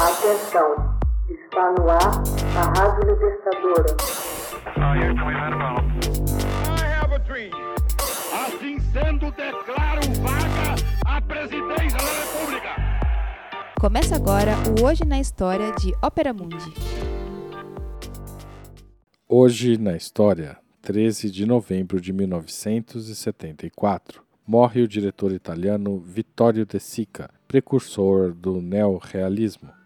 Atenção, está no ar a Rádio Libertadora. Assim sendo, declaro vaga a presidência da República. Começa agora o Hoje na História de Ópera Mundi. Hoje na História, 13 de novembro de 1974, morre o diretor italiano Vittorio De Sica, precursor do neorrealismo.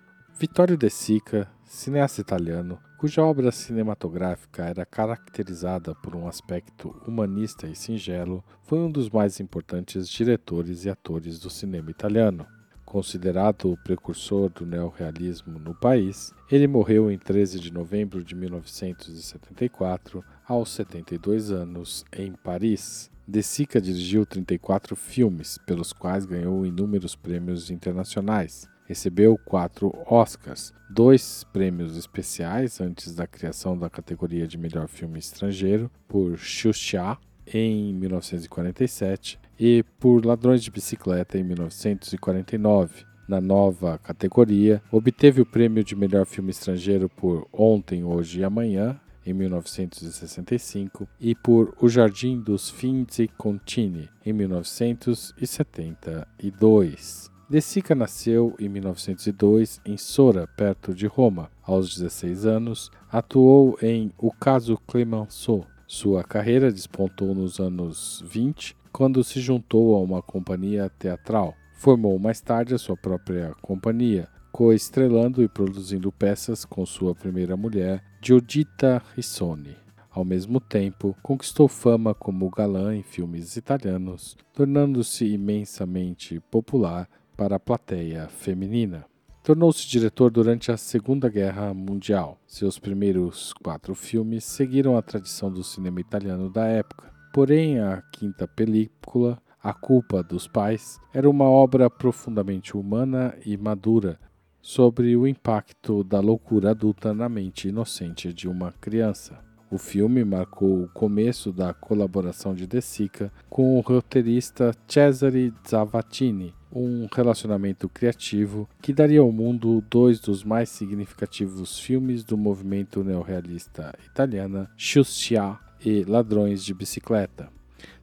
Vittorio De Sica, cineasta italiano, cuja obra cinematográfica era caracterizada por um aspecto humanista e singelo, foi um dos mais importantes diretores e atores do cinema italiano. Considerado o precursor do neorrealismo no país, ele morreu em 13 de novembro de 1974, aos 72 anos, em Paris. De Sica dirigiu 34 filmes, pelos quais ganhou inúmeros prêmios internacionais. Recebeu quatro Oscars, dois prêmios especiais antes da criação da categoria de melhor filme estrangeiro por Xuxia em 1947 e por Ladrões de Bicicleta em 1949. Na nova categoria, obteve o prêmio de melhor filme estrangeiro por Ontem, Hoje e Amanhã em 1965 e por O Jardim dos Finzi Contini em 1972. De Sica nasceu em 1902 em Sora, perto de Roma. Aos 16 anos, atuou em O Caso Clemenceau. Sua carreira despontou nos anos 20, quando se juntou a uma companhia teatral. Formou mais tarde a sua própria companhia, coestrelando e produzindo peças com sua primeira mulher, Giuditta Rissoni. Ao mesmo tempo, conquistou fama como galã em filmes italianos, tornando-se imensamente popular para a plateia feminina. Tornou-se diretor durante a Segunda Guerra Mundial. Seus primeiros quatro filmes seguiram a tradição do cinema italiano da época. Porém, a quinta película, A Culpa dos Pais, era uma obra profundamente humana e madura sobre o impacto da loucura adulta na mente inocente de uma criança. O filme marcou o começo da colaboração de De Sica com o roteirista Cesare Zavattini, um relacionamento criativo que daria ao mundo dois dos mais significativos filmes do movimento neorrealista italiana, Xuxia e Ladrões de Bicicleta.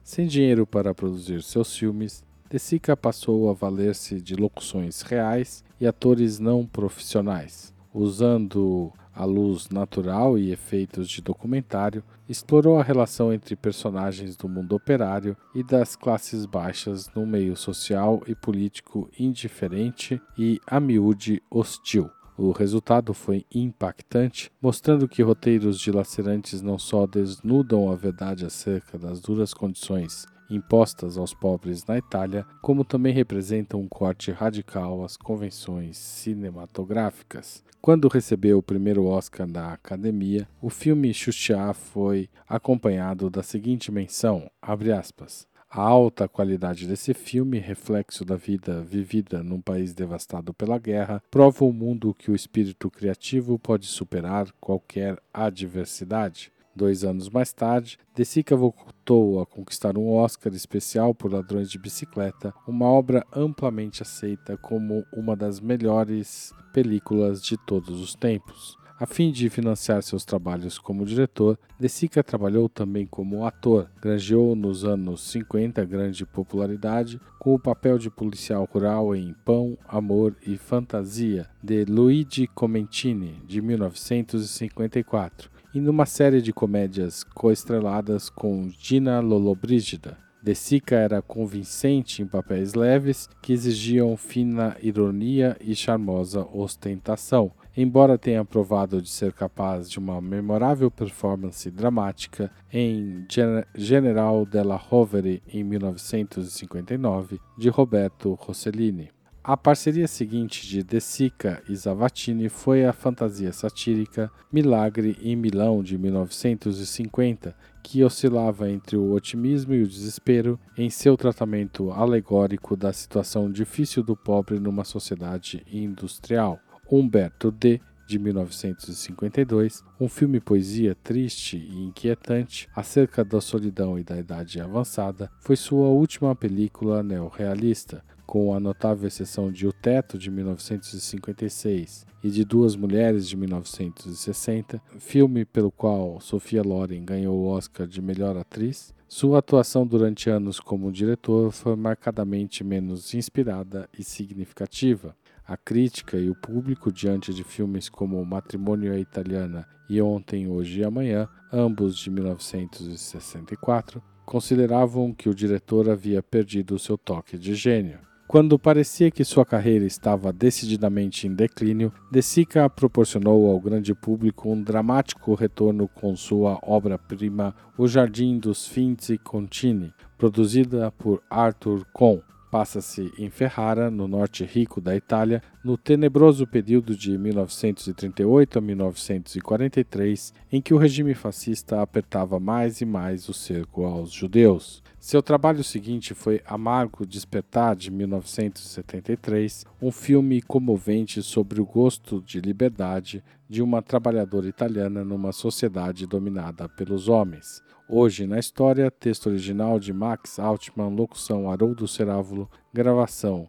Sem dinheiro para produzir seus filmes, De Sica passou a valer-se de locuções reais e atores não profissionais. Usando a luz natural e efeitos de documentário, explorou a relação entre personagens do mundo operário e das classes baixas num meio social e político indiferente e a miúde hostil. O resultado foi impactante, mostrando que roteiros dilacerantes não só desnudam a verdade acerca das duras condições impostas aos pobres na Itália, como também representam um corte radical às convenções cinematográficas. Quando recebeu o primeiro Oscar da Academia, o filme Xuxa foi acompanhado da seguinte menção, aspas, a alta qualidade desse filme, reflexo da vida vivida num país devastado pela guerra, prova ao mundo que o espírito criativo pode superar qualquer adversidade. Dois anos mais tarde, De Sica voltou a conquistar um Oscar especial por Ladrões de Bicicleta, uma obra amplamente aceita como uma das melhores películas de todos os tempos. A fim de financiar seus trabalhos como diretor, De Sica trabalhou também como ator. Granjeou nos anos 50 grande popularidade com o papel de policial rural em Pão, Amor e Fantasia, de Luigi Comencini, de 1954 e numa série de comédias coestreladas com Gina Lollobrigida. De Sica era convincente em papéis leves que exigiam fina ironia e charmosa ostentação, embora tenha provado de ser capaz de uma memorável performance dramática em General della Rovere em 1959, de Roberto Rossellini. A parceria seguinte de De Sica e Zavattini foi a fantasia satírica Milagre em Milão de 1950, que oscilava entre o otimismo e o desespero em seu tratamento alegórico da situação difícil do pobre numa sociedade industrial. Umberto D de 1952, um filme poesia triste e inquietante acerca da solidão e da idade avançada, foi sua última película neorrealista, com a notável exceção de O Teto, de 1956, e de Duas Mulheres, de 1960, filme pelo qual Sofia Loren ganhou o Oscar de melhor atriz, sua atuação durante anos como diretor foi marcadamente menos inspirada e significativa. A crítica e o público, diante de filmes como Matrimônio à Italiana e Ontem, Hoje e Amanhã, ambos de 1964, consideravam que o diretor havia perdido seu toque de gênio. Quando parecia que sua carreira estava decididamente em declínio, De Sica proporcionou ao grande público um dramático retorno com sua obra-prima O Jardim dos Finzi Contini, produzida por Arthur Cohn, passa-se em Ferrara, no norte rico da Itália, no tenebroso período de 1938 a 1943, em que o regime fascista apertava mais e mais o cerco aos judeus. Seu trabalho seguinte foi Amargo Despertar, de 1973, um filme comovente sobre o gosto de liberdade de uma trabalhadora italiana numa sociedade dominada pelos homens. Hoje na História, texto original de Max Altman, locução Haroldo Cerávulo, gravação